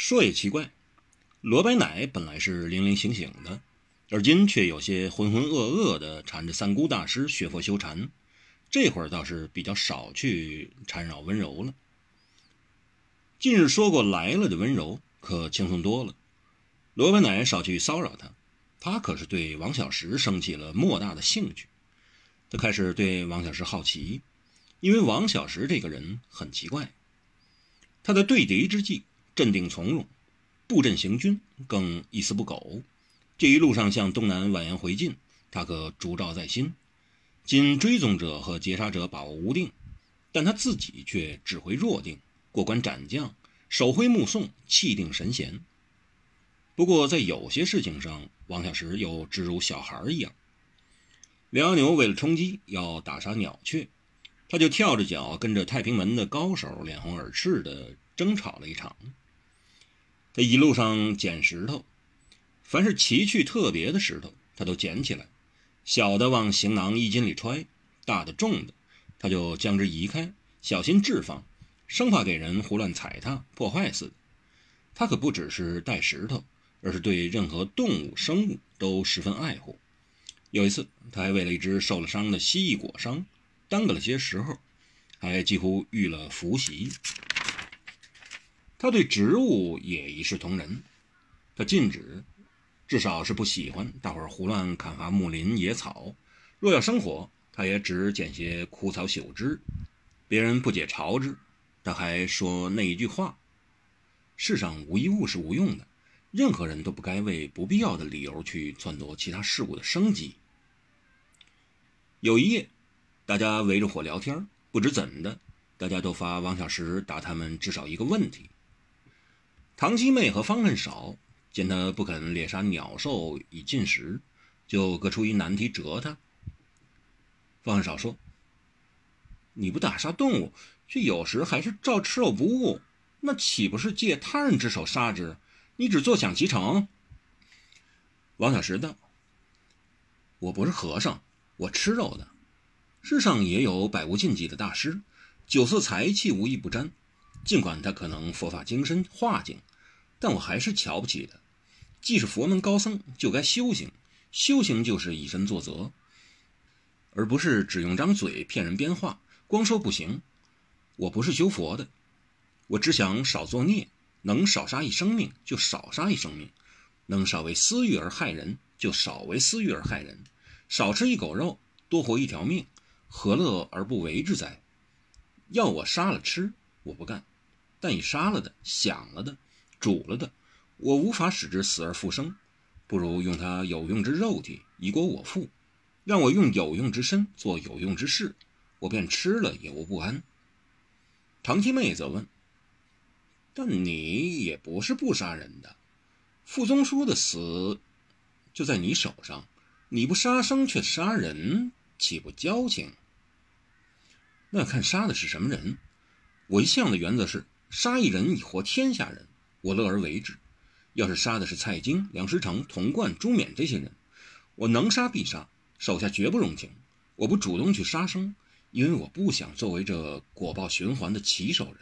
说也奇怪，罗白奶本来是零零醒醒的，而今却有些浑浑噩噩的缠着三姑大师学佛修禅。这会儿倒是比较少去缠绕温柔了。近日说过来了的温柔可轻松多了，罗白奶少去骚扰他，他可是对王小石生起了莫大的兴趣。他开始对王小石好奇，因为王小石这个人很奇怪。他在对敌之际镇定从容，布阵行军更一丝不苟。这一路上向东南蜿蜒回进，他可烛照在心。今追踪者和截杀者把握无定，但他自己却指挥若定，过关斩将，手挥目送，气定神闲。不过在有些事情上，王小石又只如小孩一样。梁牛为了充饥，要打杀鸟雀，他就跳着脚跟着太平门的高手脸红耳赤的争吵了一场。他一路上捡石头，凡是奇趣特别的石头，他都捡起来。小的往行囊衣襟里揣，大的重的，他就将之移开，小心置放，生怕给人胡乱踩踏破坏似的。他可不只是带石头，而是对任何动物生物都十分爱护。有一次，他还为了一只受了伤的蜥蜴裹伤，耽搁了些时候，还几乎遇了伏袭。他对植物也一视同仁，他禁止。至少是不喜欢大伙儿胡乱砍伐木林野草。若要生火，他也只捡些枯草朽枝。别人不解嘲之，他还说那一句话：“世上无一物是无用的，任何人都不该为不必要的理由去篡夺其他事物的生机。”有一夜，大家围着火聊天，不知怎的，大家都发王小石答他们至少一个问题。唐七妹和方恨少。见他不肯猎杀鸟兽以进食，就各出一难题折他。方恨少说：“你不打杀动物，却有时还是照吃肉不误，那岂不是借他人之手杀之？你只坐享其成？”王小石道：“我不是和尚，我吃肉的。世上也有百无禁忌的大师，酒色财气无一不沾。尽管他可能佛法精深化境，但我还是瞧不起他。”既是佛门高僧，就该修行。修行就是以身作则，而不是只用张嘴骗人编话，光说不行。我不是修佛的，我只想少作孽，能少杀一生命就少杀一生命，能少为私欲而害人就少为私欲而害人，少吃一口肉，多活一条命，何乐而不为之哉？要我杀了吃，我不干；但已杀了的、想了的、煮了的。我无法使之死而复生，不如用他有用之肉体以果我腹，让我用有用之身做有用之事，我便吃了也无不安。唐七妹则问：“但你也不是不杀人的，傅宗书的死就在你手上，你不杀生却杀人，岂不矫情？那看杀的是什么人。我一向的原则是杀一人以活天下人，我乐而为之。”要是杀的是蔡京、梁思成、童贯、朱冕这些人，我能杀必杀，手下绝不容情。我不主动去杀生，因为我不想作为这果报循环的起手人。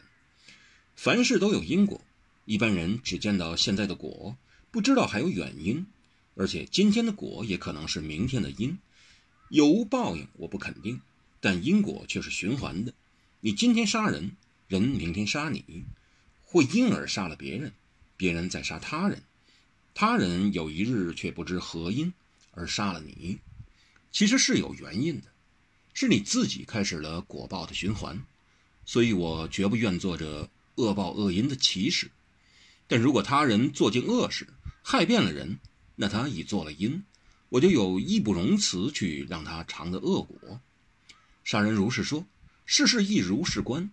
凡事都有因果，一般人只见到现在的果，不知道还有远因，而且今天的果也可能是明天的因。有无报应，我不肯定，但因果却是循环的。你今天杀人，人明天杀你，会因而杀了别人。别人再杀他人，他人有一日却不知何因而杀了你，其实是有原因的，是你自己开始了果报的循环，所以我绝不愿做这恶报恶因的起始。但如果他人做尽恶事，害遍了人，那他已做了因，我就有义不容辞去让他尝的恶果。杀人如是说，世事亦如是观。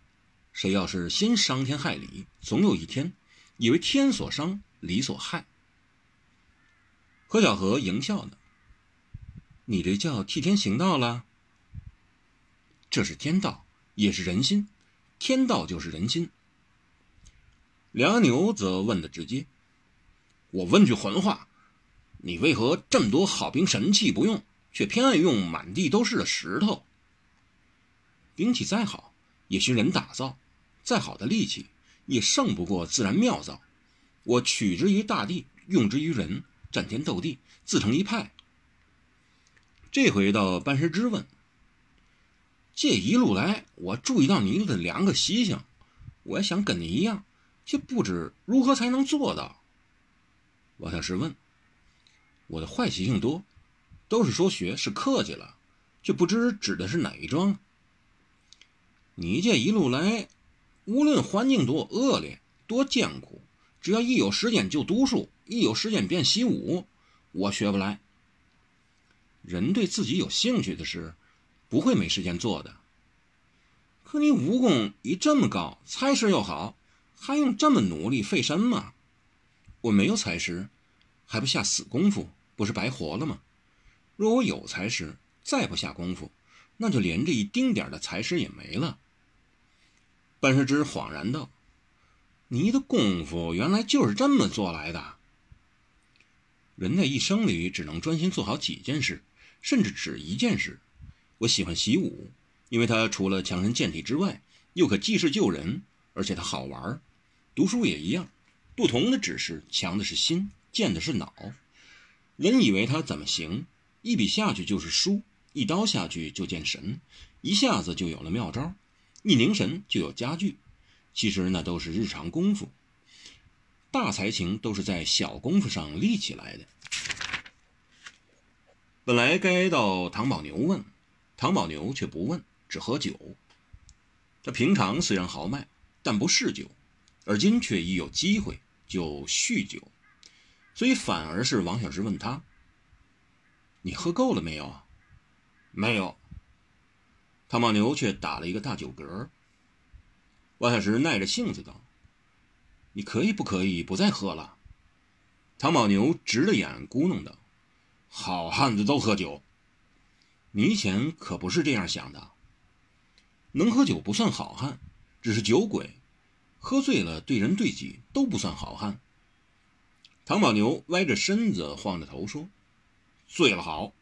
谁要是心伤天害理，总有一天。以为天所伤，理所害。何小荷迎笑呢？你这叫替天行道了？这是天道，也是人心。天道就是人心。梁牛则问的直接：“我问句混话，你为何这么多好兵神器不用，却偏爱用满地都是的石头？兵器再好，也需人打造；再好的利器。”也胜不过自然妙造，我取之于大地，用之于人，战天斗地，自成一派。这回到班师之问，这一路来，我注意到你的两个习性，我想跟你一样，却不知如何才能做到。王小石问：“我的坏习性多，都是说学是客气了，却不知指的是哪一桩。你这一路来，无论环境多恶劣、多艰苦。”只要一有时间就读书，一有时间便习武，我学不来。人对自己有兴趣的事，不会没时间做的。可你武功已这么高，才识又好，还用这么努力费神吗？我没有才识，还不下死功夫，不是白活了吗？若我有才识，再不下功夫，那就连这一丁点的才识也没了。半世之恍然道。你的功夫原来就是这么做来的。人的一生里只能专心做好几件事，甚至只一件事。我喜欢习武，因为它除了强身健体之外，又可济世救人，而且它好玩。读书也一样，不同的只是强的是心，健的是脑。人以为他怎么行，一笔下去就是书，一刀下去就见神，一下子就有了妙招，一凝神就有佳句。其实那都是日常功夫，大才情都是在小功夫上立起来的。本来该到唐宝牛问，唐宝牛却不问，只喝酒。他平常虽然豪迈，但不嗜酒，而今却一有机会就酗酒，所以反而是王小石问他：“你喝够了没有？”“没有。”唐宝牛却打了一个大酒嗝。王小石耐着性子道：“你可以不可以不再喝了？”唐宝牛直着眼咕哝道：“好汉子都喝酒，你以前可不是这样想的。能喝酒不算好汉，只是酒鬼。喝醉了对人对己都不算好汉。”唐宝牛歪着身子晃着头说：“醉了好，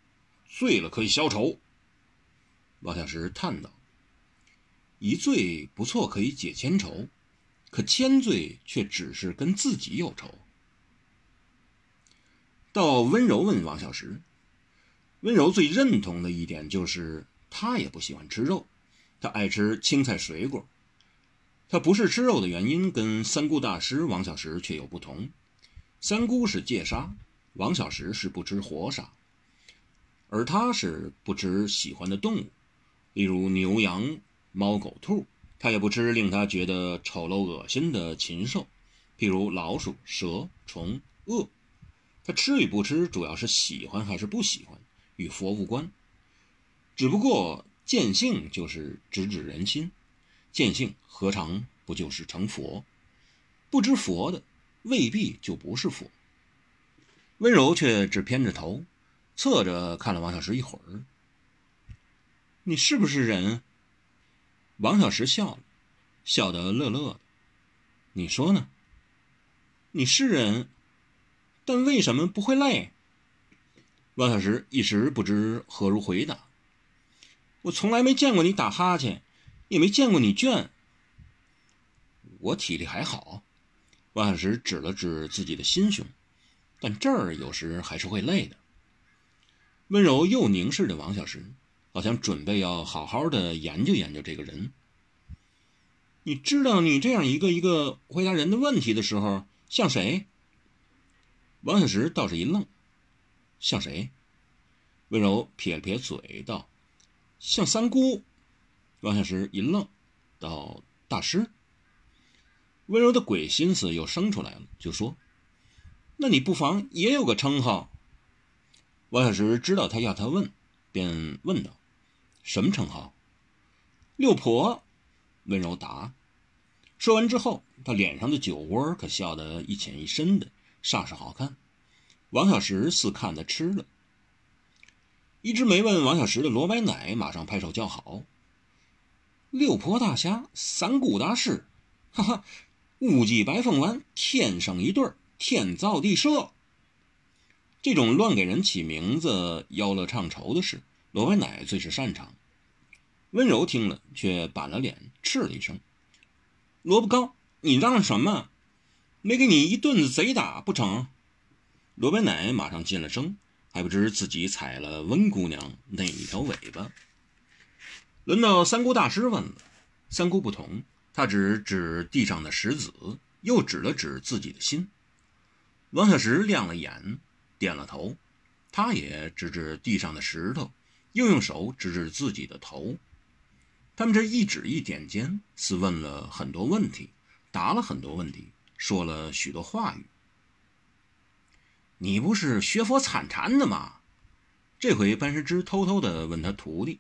醉了可以消愁。”王小石叹道。一醉不错，可以解千愁；可千醉却只是跟自己有仇。到温柔问王小石，温柔最认同的一点就是他也不喜欢吃肉，他爱吃青菜水果。他不是吃肉的原因跟三姑大师王小石却有不同。三姑是戒杀，王小石是不吃活杀，而他是不吃喜欢的动物，例如牛羊。猫狗兔，他也不吃令他觉得丑陋恶心的禽兽，譬如老鼠、蛇、虫、鳄。他吃与不吃，主要是喜欢还是不喜欢，与佛无关。只不过见性就是直指人心，见性何尝不就是成佛？不知佛的未必就不是佛。温柔却只偏着头，侧着看了王小石一会儿。你是不是人？王小石笑了，笑得乐乐的。你说呢？你是人，但为什么不会累？王小石一时不知何如回答。我从来没见过你打哈欠，也没见过你倦。我体力还好。王小石指了指自己的心胸，但这儿有时还是会累的。温柔又凝视着王小石。好像准备要好好的研究研究这个人。你知道，你这样一个一个回答人的问题的时候，像谁？王小石倒是一愣，像谁？温柔撇了撇嘴道：“像三姑。”王小石一愣，道：“大师。”温柔的鬼心思又生出来了，就说：“那你不妨也有个称号。”王小石知道他要他问，便问道。什么称号？六婆，温柔答。说完之后，他脸上的酒窝可笑得一浅一深的，煞是好看。王小石似看的吃了。一直没问王小石的罗白奶马上拍手叫好。六婆大侠，三姑大师，哈哈，乌鸡白凤丸，天生一对，天造地设。这种乱给人起名字、邀乐唱酬的事。罗白奶最是擅长，温柔听了却板了脸，斥了一声：“萝卜糕，你嚷嚷什么？”没给你一顿贼打不成？罗本奶马上进了声，还不知自己踩了温姑娘哪一条尾巴。轮到三姑大师问了，三姑不同，他只指地上的石子，又指了指自己的心。王小石亮了眼，点了头。他也指指地上的石头，又用手指指自己的头。他们这一指一点间，似问了很多问题，答了很多问题，说了许多话语。你不是学佛参禅的吗？这回班师之偷偷的问他徒弟：“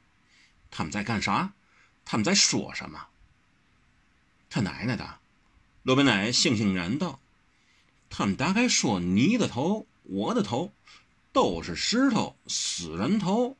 他们在干啥？他们在说什么？”他奶奶的！罗本奶悻悻然道：“他们大概说你的头，我的头。”都是石头，死人头。